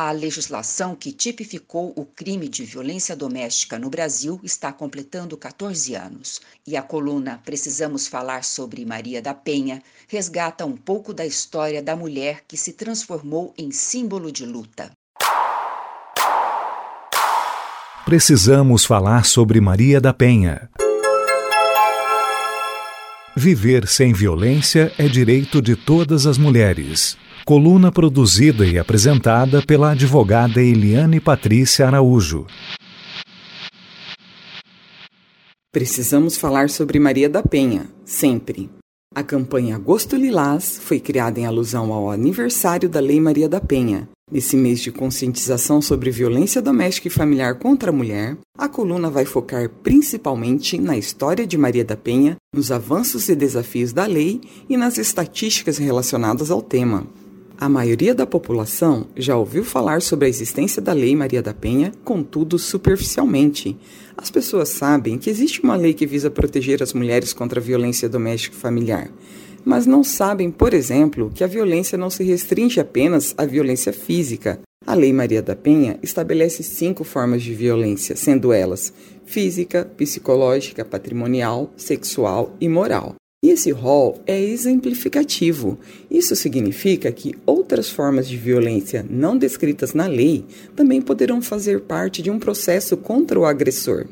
A legislação que tipificou o crime de violência doméstica no Brasil está completando 14 anos. E a coluna Precisamos Falar sobre Maria da Penha resgata um pouco da história da mulher que se transformou em símbolo de luta. Precisamos falar sobre Maria da Penha. Viver sem violência é direito de todas as mulheres. Coluna produzida e apresentada pela advogada Eliane Patrícia Araújo. Precisamos falar sobre Maria da Penha, sempre. A campanha Agosto Lilás foi criada em alusão ao aniversário da Lei Maria da Penha. Nesse mês de conscientização sobre violência doméstica e familiar contra a mulher, a coluna vai focar principalmente na história de Maria da Penha, nos avanços e desafios da lei e nas estatísticas relacionadas ao tema. A maioria da população já ouviu falar sobre a existência da Lei Maria da Penha, contudo superficialmente. As pessoas sabem que existe uma lei que visa proteger as mulheres contra a violência doméstica e familiar, mas não sabem, por exemplo, que a violência não se restringe apenas à violência física. A Lei Maria da Penha estabelece cinco formas de violência, sendo elas física, psicológica, patrimonial, sexual e moral. E esse rol é exemplificativo. Isso significa que outras formas de violência não descritas na lei também poderão fazer parte de um processo contra o agressor.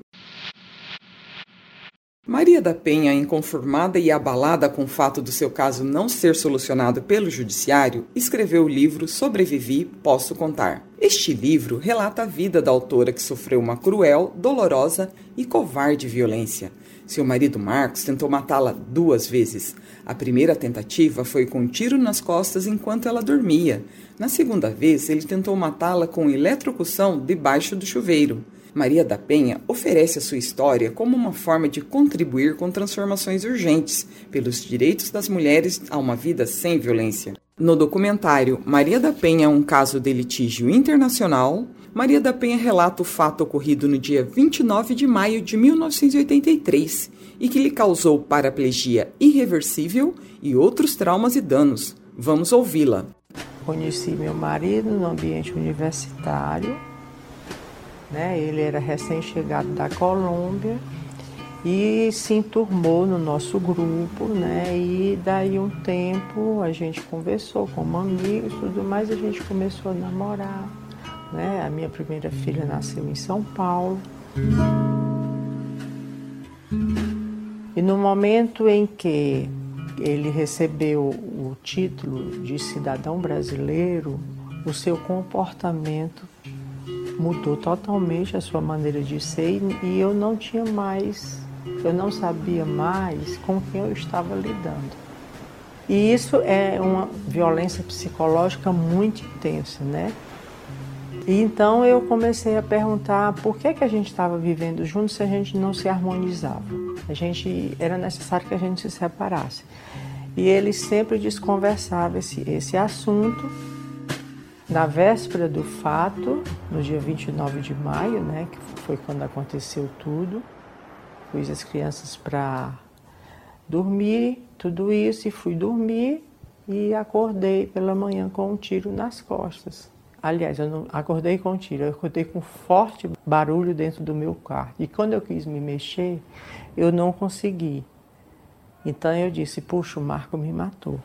Maria da Penha, inconformada e abalada com o fato do seu caso não ser solucionado pelo judiciário, escreveu o livro Sobrevivi, Posso Contar. Este livro relata a vida da autora que sofreu uma cruel, dolorosa e covarde violência. Seu marido Marcos tentou matá-la duas vezes. A primeira tentativa foi com um tiro nas costas enquanto ela dormia. Na segunda vez, ele tentou matá-la com eletrocução debaixo do chuveiro. Maria da Penha oferece a sua história como uma forma de contribuir com transformações urgentes pelos direitos das mulheres a uma vida sem violência. No documentário Maria da Penha, um caso de litígio internacional, Maria da Penha relata o fato ocorrido no dia 29 de maio de 1983 e que lhe causou paraplegia irreversível e outros traumas e danos. Vamos ouvi-la. Conheci meu marido no ambiente universitário. Né? Ele era recém-chegado da Colômbia e se enturmou no nosso grupo, né? E daí um tempo a gente conversou como amigos, tudo mais, a gente começou a namorar. Né? A minha primeira filha nasceu em São Paulo. E no momento em que ele recebeu o título de cidadão brasileiro, o seu comportamento mudou totalmente a sua maneira de ser e eu não tinha mais, eu não sabia mais com quem eu estava lidando. E isso é uma violência psicológica muito intensa, né? E então eu comecei a perguntar por que, que a gente estava vivendo juntos se a gente não se harmonizava. A gente era necessário que a gente se separasse. E ele sempre desconversava esse, esse assunto. Na véspera do fato, no dia 29 de maio, né, que foi quando aconteceu tudo, pus as crianças para dormir, tudo isso, e fui dormir e acordei pela manhã com um tiro nas costas. Aliás, eu não acordei com tiro, eu acordei com forte barulho dentro do meu quarto. E quando eu quis me mexer, eu não consegui. Então eu disse: Puxa, o Marco me matou.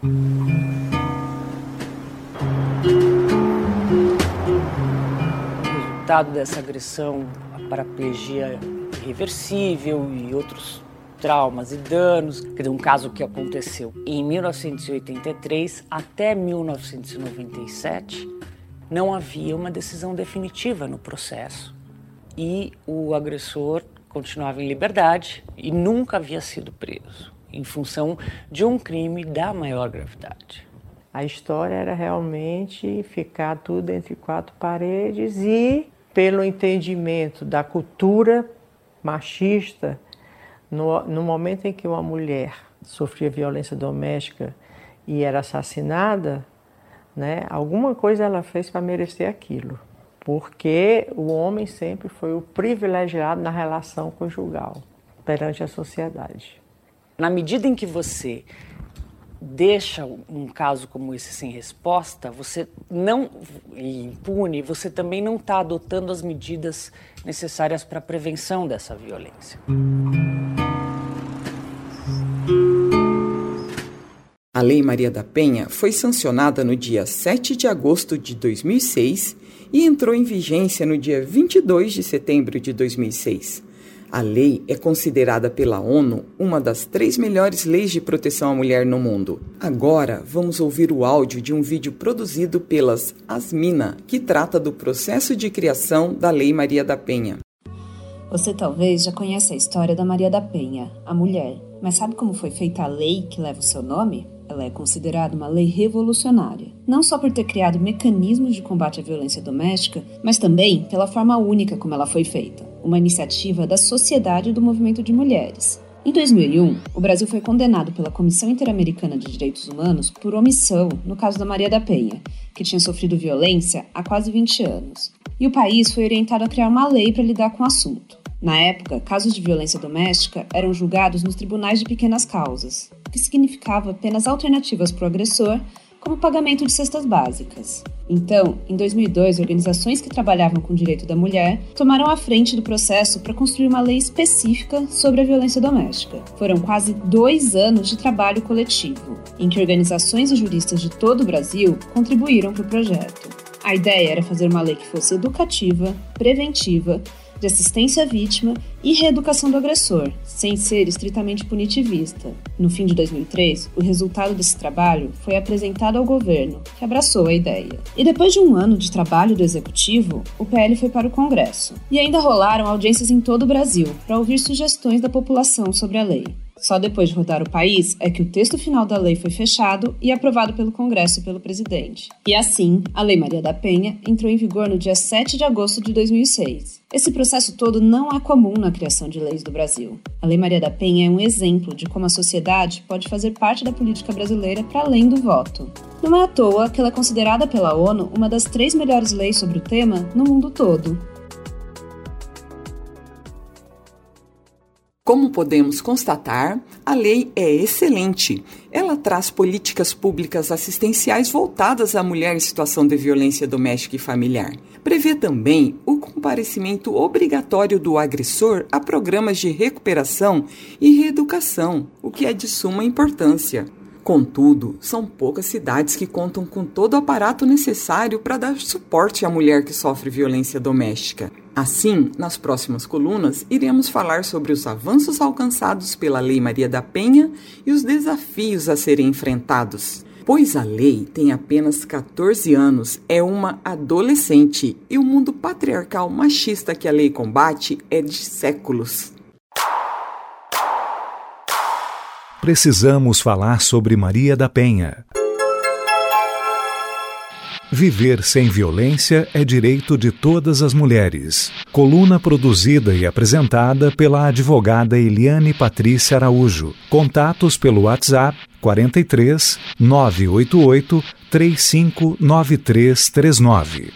O resultado dessa agressão, a paraplegia irreversível e outros traumas e danos, quer dizer, um caso que aconteceu em 1983 até 1997 não havia uma decisão definitiva no processo e o agressor continuava em liberdade e nunca havia sido preso em função de um crime da maior gravidade. A história era realmente ficar tudo entre quatro paredes e, pelo entendimento da cultura machista, no, no momento em que uma mulher sofria violência doméstica e era assassinada, né? Alguma coisa ela fez para merecer aquilo, porque o homem sempre foi o privilegiado na relação conjugal perante a sociedade. Na medida em que você deixa um caso como esse sem resposta, você não impune, você também não está adotando as medidas necessárias para a prevenção dessa violência. A Lei Maria da Penha foi sancionada no dia 7 de agosto de 2006 e entrou em vigência no dia 22 de setembro de 2006. A lei é considerada pela ONU uma das três melhores leis de proteção à mulher no mundo. Agora vamos ouvir o áudio de um vídeo produzido pelas Asmina, que trata do processo de criação da Lei Maria da Penha. Você talvez já conheça a história da Maria da Penha, a mulher, mas sabe como foi feita a lei que leva o seu nome? Ela é considerada uma lei revolucionária, não só por ter criado mecanismos de combate à violência doméstica, mas também pela forma única como ela foi feita uma iniciativa da Sociedade do Movimento de Mulheres. Em 2001, o Brasil foi condenado pela Comissão Interamericana de Direitos Humanos por omissão no caso da Maria da Penha, que tinha sofrido violência há quase 20 anos. E o país foi orientado a criar uma lei para lidar com o assunto. Na época, casos de violência doméstica eram julgados nos tribunais de pequenas causas, o que significava apenas alternativas para o agressor, como pagamento de cestas básicas. Então, em 2002, organizações que trabalhavam com o direito da mulher tomaram a frente do processo para construir uma lei específica sobre a violência doméstica. Foram quase dois anos de trabalho coletivo, em que organizações e juristas de todo o Brasil contribuíram para o projeto. A ideia era fazer uma lei que fosse educativa, preventiva de assistência à vítima e reeducação do agressor, sem ser estritamente punitivista. No fim de 2003, o resultado desse trabalho foi apresentado ao governo, que abraçou a ideia. E depois de um ano de trabalho do executivo, o PL foi para o Congresso. E ainda rolaram audiências em todo o Brasil para ouvir sugestões da população sobre a lei. Só depois de rodar o país é que o texto final da lei foi fechado e aprovado pelo Congresso e pelo presidente. E assim, a Lei Maria da Penha entrou em vigor no dia 7 de agosto de 2006. Esse processo todo não é comum na criação de leis do Brasil. A Lei Maria da Penha é um exemplo de como a sociedade pode fazer parte da política brasileira para além do voto. Não é à toa que ela é considerada pela ONU uma das três melhores leis sobre o tema no mundo todo. Como podemos constatar, a lei é excelente. Ela traz políticas públicas assistenciais voltadas à mulher em situação de violência doméstica e familiar. Prevê também o comparecimento obrigatório do agressor a programas de recuperação e reeducação, o que é de suma importância. Contudo, são poucas cidades que contam com todo o aparato necessário para dar suporte à mulher que sofre violência doméstica. Assim, nas próximas colunas, iremos falar sobre os avanços alcançados pela Lei Maria da Penha e os desafios a serem enfrentados. Pois a lei tem apenas 14 anos, é uma adolescente e o mundo patriarcal machista que a lei combate é de séculos. Precisamos falar sobre Maria da Penha. Viver sem violência é direito de todas as mulheres. Coluna produzida e apresentada pela advogada Eliane Patrícia Araújo. Contatos pelo WhatsApp 43 988 359339.